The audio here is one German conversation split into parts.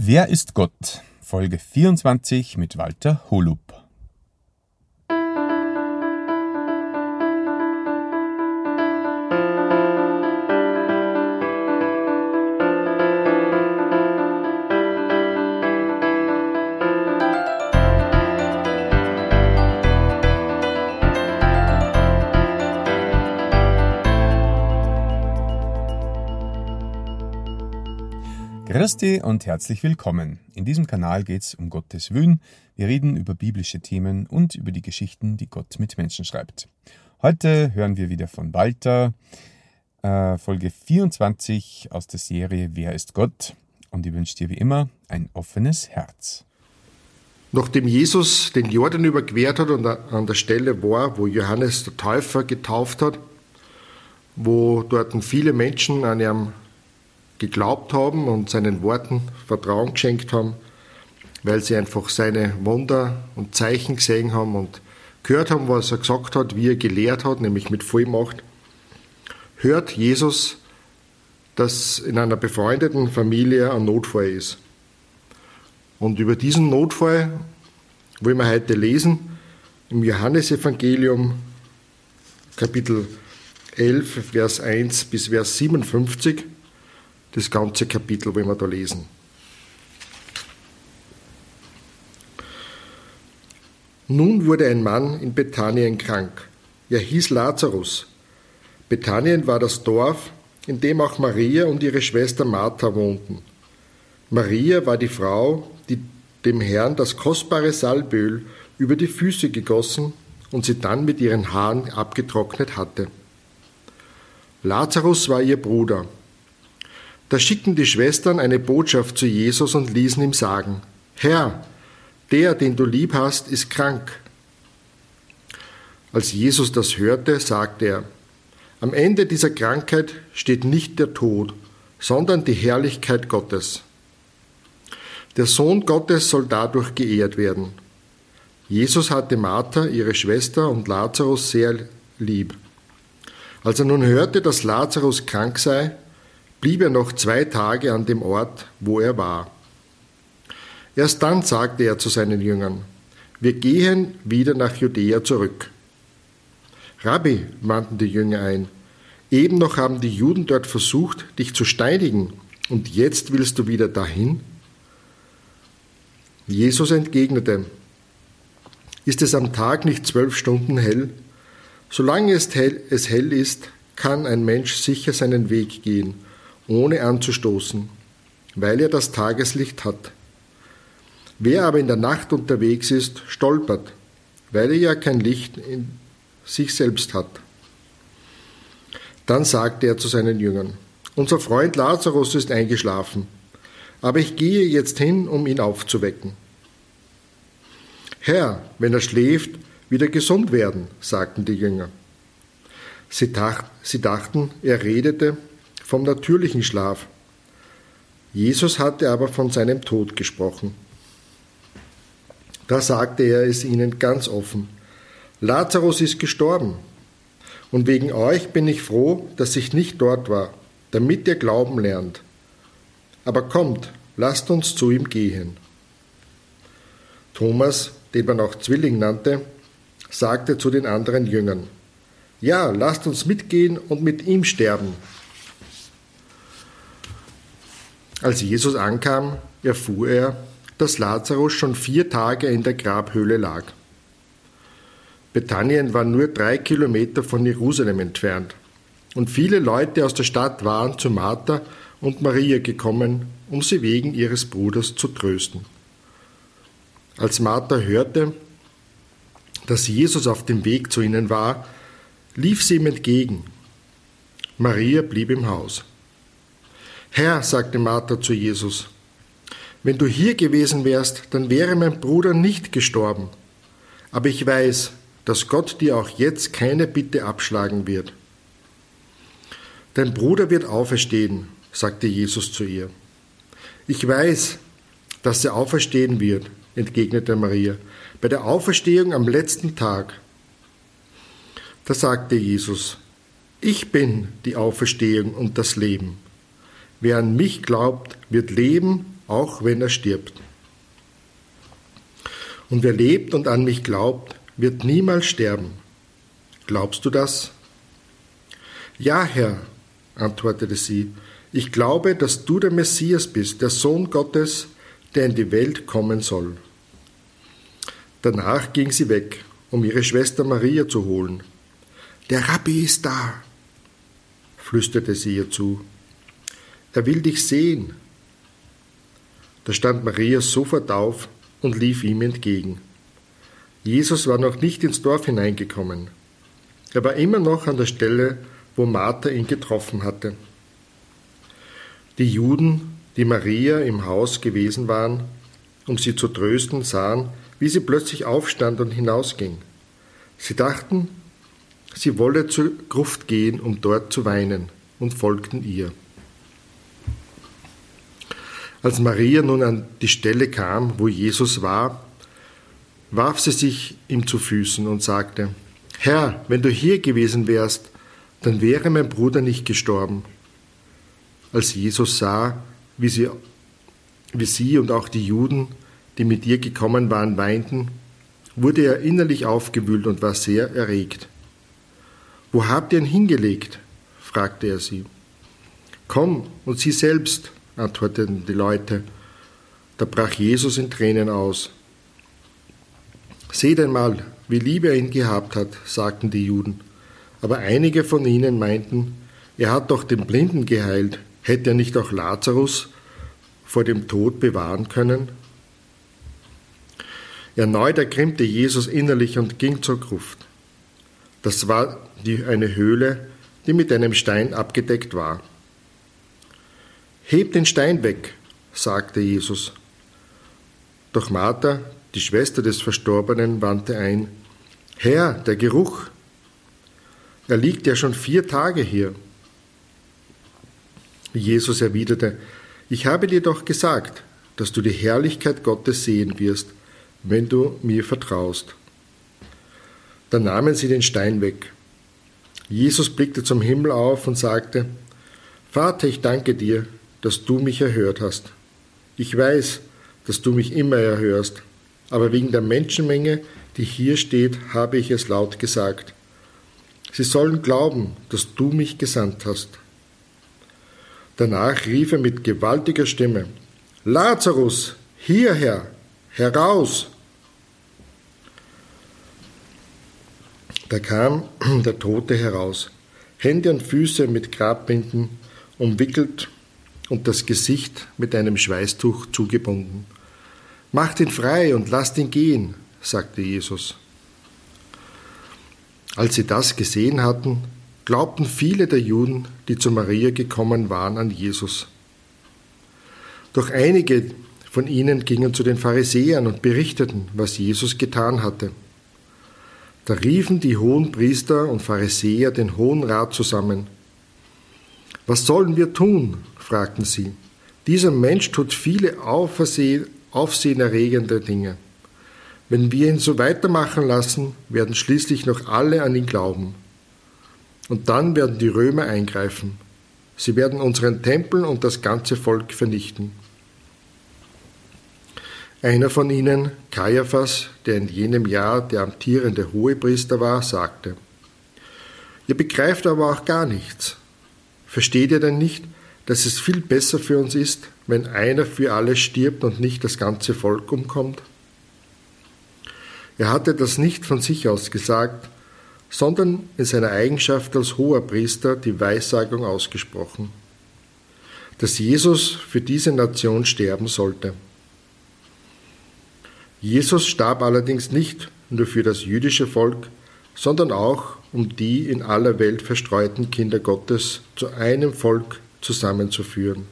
Wer ist Gott? Folge 24 mit Walter Holub. Christi und herzlich willkommen. In diesem Kanal geht es um Gottes Willen. Wir reden über biblische Themen und über die Geschichten, die Gott mit Menschen schreibt. Heute hören wir wieder von Walter, äh, Folge 24 aus der Serie Wer ist Gott? Und ich wünsche dir wie immer ein offenes Herz. Nachdem Jesus den Jordan überquert hat und an der Stelle war, wo Johannes der Täufer getauft hat, wo dort viele Menschen an ihrem geglaubt haben und seinen Worten Vertrauen geschenkt haben, weil sie einfach seine Wunder und Zeichen gesehen haben und gehört haben, was er gesagt hat, wie er gelehrt hat, nämlich mit Vollmacht, hört Jesus, dass in einer befreundeten Familie ein Notfall ist. Und über diesen Notfall wollen wir heute lesen im Johannesevangelium Kapitel 11, Vers 1 bis Vers 57 das ganze Kapitel, wenn wir da lesen. Nun wurde ein Mann in Bethanien krank. Er hieß Lazarus. Bethanien war das Dorf, in dem auch Maria und ihre Schwester Martha wohnten. Maria war die Frau, die dem Herrn das kostbare Salböl über die Füße gegossen und sie dann mit ihren Haaren abgetrocknet hatte. Lazarus war ihr Bruder. Da schickten die Schwestern eine Botschaft zu Jesus und ließen ihm sagen, Herr, der, den du lieb hast, ist krank. Als Jesus das hörte, sagte er, am Ende dieser Krankheit steht nicht der Tod, sondern die Herrlichkeit Gottes. Der Sohn Gottes soll dadurch geehrt werden. Jesus hatte Martha, ihre Schwester, und Lazarus sehr lieb. Als er nun hörte, dass Lazarus krank sei, blieb er noch zwei Tage an dem Ort, wo er war. Erst dann sagte er zu seinen Jüngern, wir gehen wieder nach Judäa zurück. Rabbi, wandten die Jünger ein, eben noch haben die Juden dort versucht, dich zu steinigen, und jetzt willst du wieder dahin? Jesus entgegnete, ist es am Tag nicht zwölf Stunden hell? Solange es hell, es hell ist, kann ein Mensch sicher seinen Weg gehen ohne anzustoßen, weil er das Tageslicht hat. Wer aber in der Nacht unterwegs ist, stolpert, weil er ja kein Licht in sich selbst hat. Dann sagte er zu seinen Jüngern, unser Freund Lazarus ist eingeschlafen, aber ich gehe jetzt hin, um ihn aufzuwecken. Herr, wenn er schläft, wird er gesund werden, sagten die Jünger. Sie, dachten, er redete vom natürlichen Schlaf. Jesus hatte aber von seinem Tod gesprochen. Da sagte er es ihnen ganz offen. Lazarus ist gestorben. Und wegen euch bin ich froh, dass ich nicht dort war, damit ihr Glauben lernt. Aber kommt, lasst uns zu ihm gehen. Thomas, den man auch Zwilling nannte, sagte zu den anderen Jüngern, Ja, lasst uns mitgehen und mit ihm sterben. Als Jesus ankam, erfuhr er, dass Lazarus schon vier Tage in der Grabhöhle lag. Bethanien war nur drei Kilometer von Jerusalem entfernt, und viele Leute aus der Stadt waren zu Martha und Maria gekommen, um sie wegen ihres Bruders zu trösten. Als Martha hörte, dass Jesus auf dem Weg zu ihnen war, lief sie ihm entgegen. Maria blieb im Haus. Herr, sagte Martha zu Jesus, wenn du hier gewesen wärst, dann wäre mein Bruder nicht gestorben. Aber ich weiß, dass Gott dir auch jetzt keine Bitte abschlagen wird. Dein Bruder wird auferstehen, sagte Jesus zu ihr. Ich weiß, dass er auferstehen wird, entgegnete Maria, bei der Auferstehung am letzten Tag. Da sagte Jesus, ich bin die Auferstehung und das Leben. Wer an mich glaubt, wird leben, auch wenn er stirbt. Und wer lebt und an mich glaubt, wird niemals sterben. Glaubst du das? Ja, Herr, antwortete sie, ich glaube, dass du der Messias bist, der Sohn Gottes, der in die Welt kommen soll. Danach ging sie weg, um ihre Schwester Maria zu holen. Der Rabbi ist da, flüsterte sie ihr zu. Er will dich sehen. Da stand Maria sofort auf und lief ihm entgegen. Jesus war noch nicht ins Dorf hineingekommen. Er war immer noch an der Stelle, wo Martha ihn getroffen hatte. Die Juden, die Maria im Haus gewesen waren, um sie zu trösten, sahen, wie sie plötzlich aufstand und hinausging. Sie dachten, sie wolle zur Gruft gehen, um dort zu weinen, und folgten ihr. Als Maria nun an die Stelle kam, wo Jesus war, warf sie sich ihm zu Füßen und sagte, Herr, wenn du hier gewesen wärst, dann wäre mein Bruder nicht gestorben. Als Jesus sah, wie sie, wie sie und auch die Juden, die mit ihr gekommen waren, weinten, wurde er innerlich aufgewühlt und war sehr erregt. Wo habt ihr ihn hingelegt? fragte er sie. Komm und sieh selbst, antworteten die Leute. Da brach Jesus in Tränen aus. Seht einmal, wie lieb er ihn gehabt hat, sagten die Juden. Aber einige von ihnen meinten, er hat doch den Blinden geheilt, hätte er nicht auch Lazarus vor dem Tod bewahren können? Erneut ergrimmte Jesus innerlich und ging zur Gruft. Das war die, eine Höhle, die mit einem Stein abgedeckt war. Heb den Stein weg, sagte Jesus. Doch Martha, die Schwester des Verstorbenen, wandte ein, Herr, der Geruch, er liegt ja schon vier Tage hier. Jesus erwiderte, ich habe dir doch gesagt, dass du die Herrlichkeit Gottes sehen wirst, wenn du mir vertraust. Dann nahmen sie den Stein weg. Jesus blickte zum Himmel auf und sagte, Vater, ich danke dir, dass du mich erhört hast. Ich weiß, dass du mich immer erhörst, aber wegen der Menschenmenge, die hier steht, habe ich es laut gesagt. Sie sollen glauben, dass du mich gesandt hast. Danach rief er mit gewaltiger Stimme, Lazarus, hierher, heraus! Da kam der Tote heraus, Hände und Füße mit Grabbinden umwickelt und das Gesicht mit einem Schweißtuch zugebunden. Macht ihn frei und lasst ihn gehen, sagte Jesus. Als sie das gesehen hatten, glaubten viele der Juden, die zu Maria gekommen waren, an Jesus. Doch einige von ihnen gingen zu den Pharisäern und berichteten, was Jesus getan hatte. Da riefen die hohen Priester und Pharisäer den Hohen Rat zusammen. Was sollen wir tun? Fragten sie. Dieser Mensch tut viele aufsehenerregende Dinge. Wenn wir ihn so weitermachen lassen, werden schließlich noch alle an ihn glauben. Und dann werden die Römer eingreifen. Sie werden unseren Tempel und das ganze Volk vernichten. Einer von ihnen, Kaiaphas, der in jenem Jahr der amtierende Hohepriester war, sagte, Ihr begreift aber auch gar nichts. Versteht ihr denn nicht, dass es viel besser für uns ist, wenn einer für alle stirbt und nicht das ganze Volk umkommt? Er hatte das nicht von sich aus gesagt, sondern in seiner Eigenschaft als hoher Priester die Weissagung ausgesprochen, dass Jesus für diese Nation sterben sollte. Jesus starb allerdings nicht nur für das jüdische Volk, sondern auch um die in aller Welt verstreuten Kinder Gottes zu einem Volk zusammenzuführen.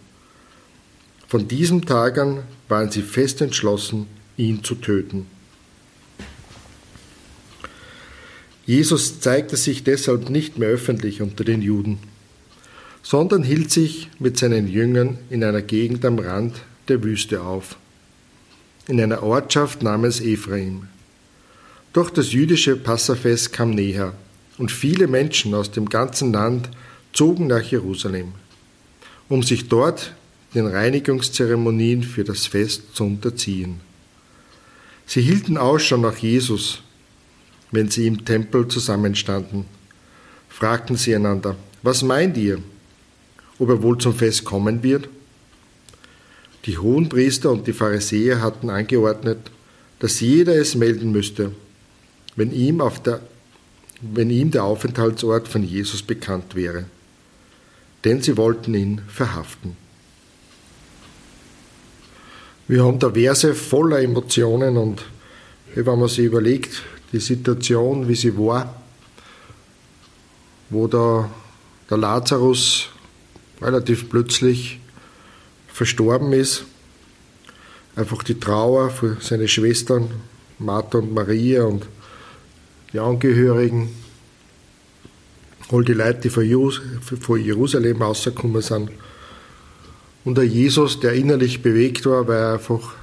Von diesem Tag an waren sie fest entschlossen, ihn zu töten. Jesus zeigte sich deshalb nicht mehr öffentlich unter den Juden, sondern hielt sich mit seinen Jüngern in einer Gegend am Rand der Wüste auf, in einer Ortschaft namens Ephraim. Doch das jüdische Passafest kam näher und viele Menschen aus dem ganzen Land zogen nach Jerusalem, um sich dort den Reinigungszeremonien für das Fest zu unterziehen. Sie hielten Ausschau nach Jesus, wenn sie im Tempel zusammenstanden. Fragten sie einander, was meint ihr, ob er wohl zum Fest kommen wird? Die Hohenpriester und die Pharisäer hatten angeordnet, dass jeder es melden müsste, wenn ihm, der, wenn ihm der Aufenthaltsort von Jesus bekannt wäre. Denn sie wollten ihn verhaften. Wir haben da Verse voller Emotionen und wenn man sich überlegt, die Situation, wie sie war, wo da der Lazarus relativ plötzlich verstorben ist, einfach die Trauer für seine Schwestern Martha und Maria und die Angehörigen, all die Leute, die von Jerusalem rausgekommen sind. Und der Jesus, der innerlich bewegt war, weil er einfach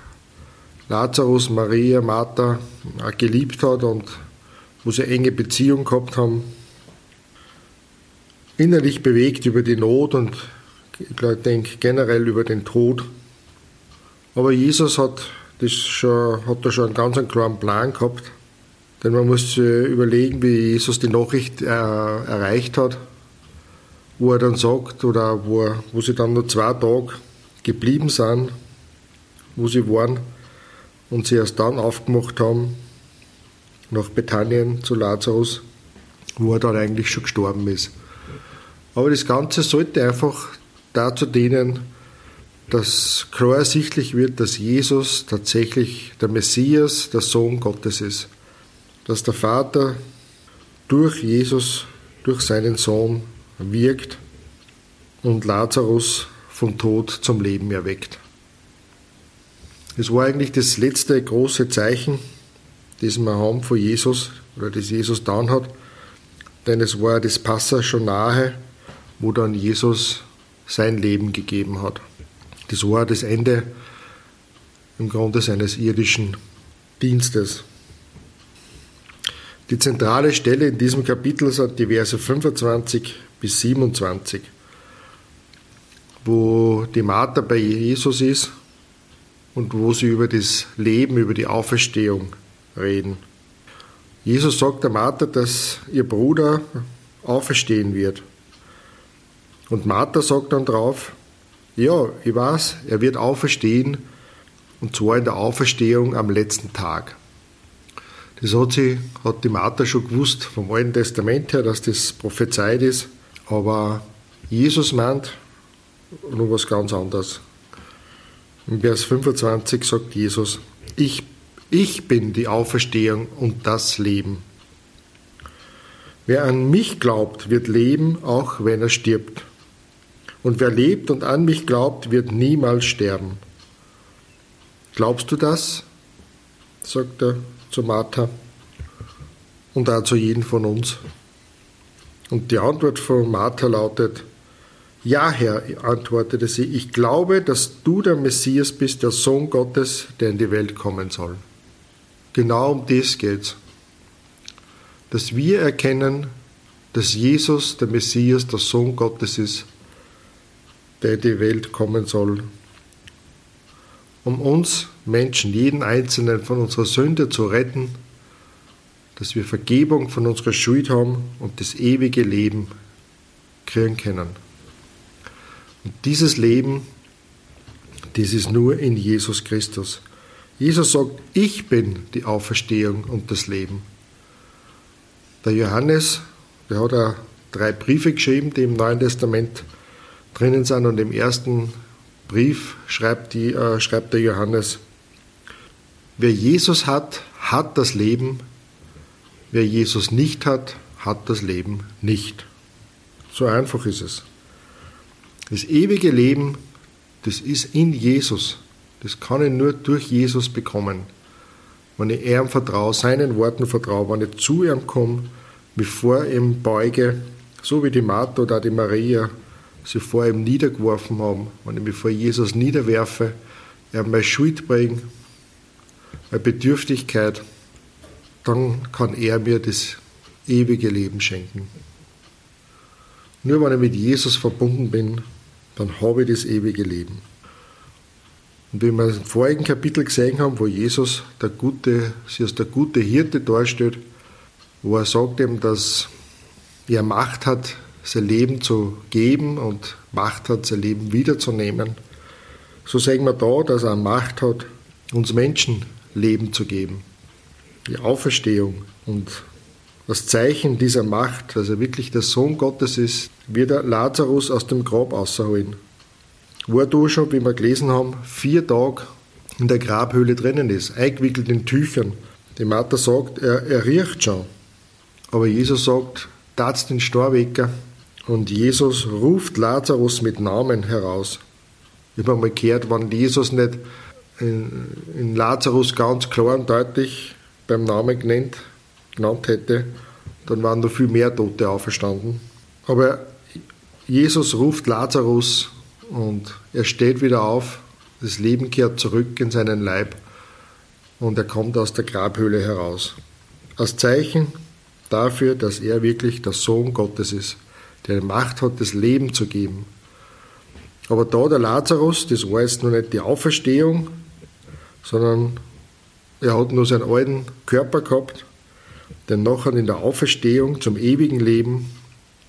Lazarus, Maria, Martha auch geliebt hat und wo sie enge Beziehung gehabt haben. Innerlich bewegt über die Not und ich denke generell über den Tod. Aber Jesus hat, das schon, hat da schon einen ganz klaren Plan gehabt. Denn man muss überlegen, wie Jesus die Nachricht äh, erreicht hat, wo er dann sagt, oder wo, wo sie dann nur zwei Tage geblieben sind, wo sie waren, und sie erst dann aufgemacht haben, nach Bethanien zu Lazarus, wo er dann eigentlich schon gestorben ist. Aber das Ganze sollte einfach dazu dienen, dass klar ersichtlich wird, dass Jesus tatsächlich der Messias, der Sohn Gottes ist. Dass der Vater durch Jesus, durch seinen Sohn wirkt und Lazarus vom Tod zum Leben erweckt. Es war eigentlich das letzte große Zeichen, das wir haben von Jesus oder das Jesus dann hat, denn es war das Passa schon nahe, wo dann Jesus sein Leben gegeben hat. Das war das Ende im Grunde seines irdischen Dienstes. Die zentrale Stelle in diesem Kapitel sind die Verse 25 bis 27, wo die Martha bei Jesus ist und wo sie über das Leben, über die Auferstehung reden. Jesus sagt der Martha, dass ihr Bruder auferstehen wird. Und Martha sagt dann drauf, ja, ich weiß, er wird auferstehen, und zwar in der Auferstehung am letzten Tag. Das hat, sie, hat die Martha schon gewusst vom Alten Testament her, dass das prophezeit ist, aber Jesus meint noch was ganz anderes. In Vers 25 sagt Jesus, ich, ich bin die Auferstehung und das Leben. Wer an mich glaubt, wird leben, auch wenn er stirbt. Und wer lebt und an mich glaubt, wird niemals sterben. Glaubst du das? sagt er zu Martha und auch zu jedem von uns. Und die Antwort von Martha lautet, ja, Herr, antwortete sie, ich glaube, dass du der Messias bist, der Sohn Gottes, der in die Welt kommen soll. Genau um das geht's. Dass wir erkennen, dass Jesus der Messias, der Sohn Gottes ist, der in die Welt kommen soll, um uns Menschen, jeden Einzelnen von unserer Sünde zu retten, dass wir Vergebung von unserer Schuld haben und das ewige Leben kriegen können. Und dieses Leben, das ist nur in Jesus Christus. Jesus sagt, ich bin die Auferstehung und das Leben. Der Johannes, der hat auch drei Briefe geschrieben, die im Neuen Testament drinnen sind. Und im ersten Brief schreibt, die, äh, schreibt der Johannes, wer Jesus hat, hat das Leben, wer Jesus nicht hat, hat das Leben nicht. So einfach ist es. Das ewige Leben, das ist in Jesus. Das kann ich nur durch Jesus bekommen. Wenn ich ihm vertraue, seinen Worten vertraue, wenn ich zu ihm komme, mich vor ihm beuge, so wie die Martha oder die Maria sie vor ihm niedergeworfen haben, wenn ich mich vor Jesus niederwerfe, er meine Schuld bringt, meine Bedürftigkeit, dann kann er mir das ewige Leben schenken. Nur wenn ich mit Jesus verbunden bin, dann habe ich das ewige Leben. Und wie wir im vorigen Kapitel gesehen haben, wo Jesus der gute, sich als der gute Hirte darstellt, wo er sagt eben, dass er Macht hat, sein Leben zu geben und Macht hat, sein Leben wiederzunehmen. So sehen wir da, dass er Macht hat, uns Menschen Leben zu geben. Die Auferstehung und das Zeichen dieser Macht, dass er wirklich der Sohn Gottes ist, wird er Lazarus aus dem Grab rausholen. Wo er da schon, wie wir gelesen haben, vier Tage in der Grabhöhle drinnen ist, eingewickelt in Tüchern. Die Martha sagt, er, er riecht schon. Aber Jesus sagt, tat's den Storwecker. Und Jesus ruft Lazarus mit Namen heraus. Ich habe einmal gehört, wenn Jesus nicht in, in Lazarus ganz klar und deutlich beim Namen genannt, genannt hätte, dann waren noch viel mehr Tote auferstanden. Aber Jesus ruft Lazarus und er steht wieder auf, das Leben kehrt zurück in seinen Leib und er kommt aus der Grabhöhle heraus. Als Zeichen dafür, dass er wirklich der Sohn Gottes ist, der Macht hat, das Leben zu geben. Aber da der Lazarus, das war jetzt noch nicht die Auferstehung, sondern er hat nur seinen alten Körper gehabt, denn nachher in der Auferstehung zum ewigen Leben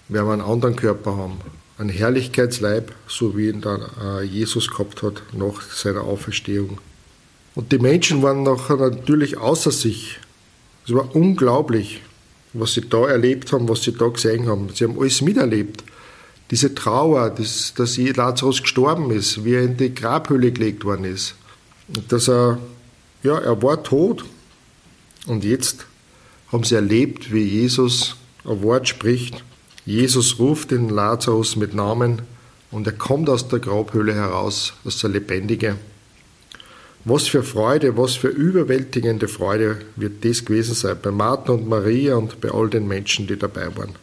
werden wir einen anderen Körper haben, einen Herrlichkeitsleib, so wie ihn dann äh, Jesus gehabt hat nach seiner Auferstehung. Und die Menschen waren nachher natürlich außer sich. Es war unglaublich, was sie da erlebt haben, was sie da gesehen haben. Sie haben alles miterlebt. Diese Trauer, dass, dass Lazarus gestorben ist, wie er in die Grabhöhle gelegt worden ist. Dass er, ja, er war tot. Und jetzt haben sie erlebt, wie Jesus ein Wort spricht. Jesus ruft den Lazarus mit Namen und er kommt aus der Grabhöhle heraus, als der Lebendige. Was für Freude, was für überwältigende Freude wird das gewesen sein bei Martha und Maria und bei all den Menschen, die dabei waren.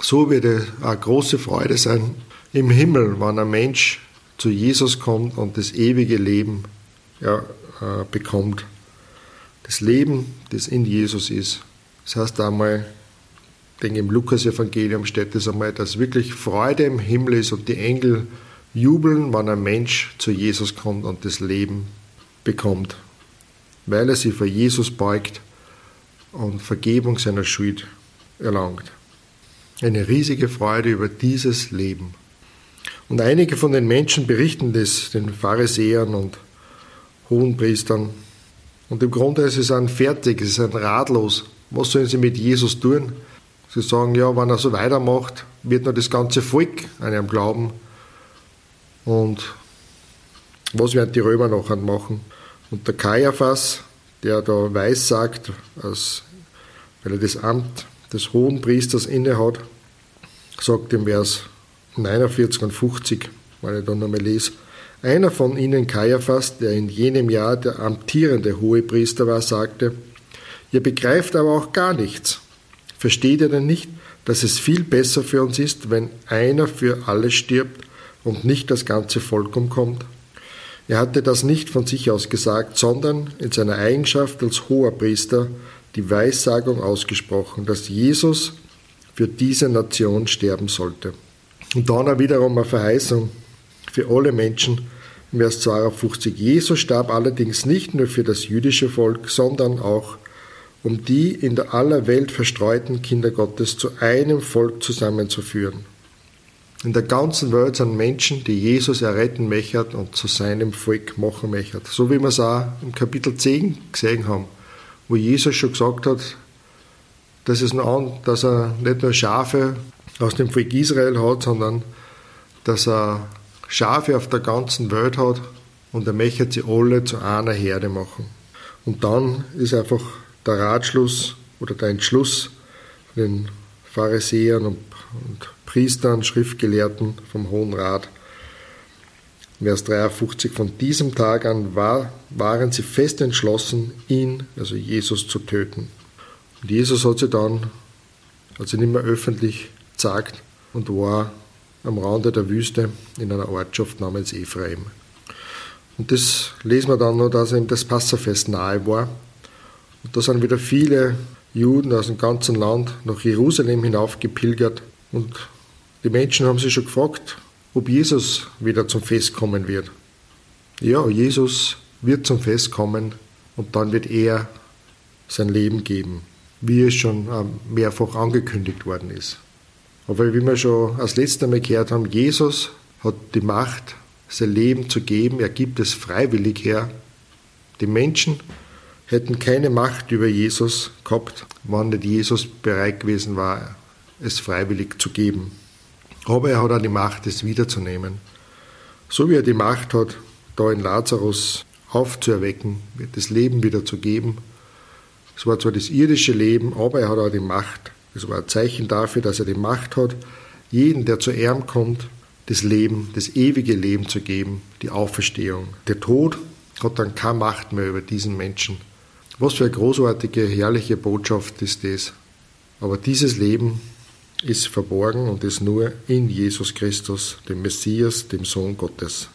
So wird es eine große Freude sein im Himmel, wenn ein Mensch zu Jesus kommt und das ewige Leben ja, äh, bekommt. Das Leben, das in Jesus ist. Das heißt einmal, ich denke im Lukas-Evangelium steht es einmal, dass wirklich Freude im Himmel ist und die Engel jubeln, wenn ein Mensch zu Jesus kommt und das Leben bekommt, weil er sich vor Jesus beugt und Vergebung seiner Schuld erlangt. Eine riesige Freude über dieses Leben. Und einige von den Menschen berichten das den Pharisäern und Hohenpriestern. Und im Grunde ist es ein fertig, es ist ein ratlos. Was sollen sie mit Jesus tun? Sie sagen, ja, wenn er so weitermacht, wird nur das ganze Volk an ihm glauben. Und was werden die Römer nachher machen? Und der Kaiaphas, der da weiß sagt, als, weil er das Amt des hohen Priesters innehat, sagt im Vers 49 und 50, weil ich da nochmal lese, einer von ihnen, Kaiaphas, der in jenem Jahr der amtierende Hohepriester war, sagte, ihr begreift aber auch gar nichts. Versteht ihr denn nicht, dass es viel besser für uns ist, wenn einer für alle stirbt und nicht das ganze Volk umkommt? Er hatte das nicht von sich aus gesagt, sondern in seiner Eigenschaft als hoher Priester die Weissagung ausgesprochen, dass Jesus für diese Nation sterben sollte. Und dann wiederum eine Verheißung für alle Menschen im Vers 52. Jesus starb allerdings nicht nur für das jüdische Volk, sondern auch um die in der aller Welt verstreuten Kinder Gottes zu einem Volk zusammenzuführen. In der ganzen Welt sind Menschen, die Jesus erretten möchten und zu seinem Volk machen möchten. So wie wir es auch im Kapitel 10 gesehen haben, wo Jesus schon gesagt hat, dass, es nur, dass er nicht nur Schafe aus dem Volk Israel hat, sondern dass er Schafe auf der ganzen Welt hat und er möchte sie alle zu einer Herde machen. Und dann ist einfach der Ratschluss oder der Entschluss von den Pharisäern und, und Priestern, Schriftgelehrten vom Hohen Rat. Vers 53, von diesem Tag an war, waren sie fest entschlossen, ihn, also Jesus, zu töten. Und Jesus hat sie dann, sie nicht mehr öffentlich gezeigt und war am Rande der Wüste in einer Ortschaft namens Ephraim. Und das lesen wir dann noch, dass ihm das Passafest nahe war. Und da sind wieder viele Juden aus dem ganzen Land nach Jerusalem hinaufgepilgert und die Menschen haben sich schon gefragt, ob Jesus wieder zum Fest kommen wird. Ja, Jesus wird zum Fest kommen und dann wird er sein Leben geben, wie es schon ähm, mehrfach angekündigt worden ist. Aber wie wir schon als letztes Mal gehört haben, Jesus hat die Macht, sein Leben zu geben. Er gibt es freiwillig her. Die Menschen hätten keine Macht über Jesus gehabt, wenn nicht Jesus bereit gewesen war, es freiwillig zu geben. Aber er hat auch die Macht, es wiederzunehmen. So wie er die Macht hat, da in Lazarus aufzuerwecken, das Leben wieder zu geben. Es war zwar das irdische Leben, aber er hat auch die Macht. Es war ein Zeichen dafür, dass er die Macht hat, jeden, der zu ihm kommt, das Leben, das ewige Leben zu geben, die Auferstehung. Der Tod hat dann keine Macht mehr über diesen Menschen. Was für eine großartige, herrliche Botschaft ist das. Aber dieses Leben ist verborgen und ist nur in Jesus Christus, dem Messias, dem Sohn Gottes.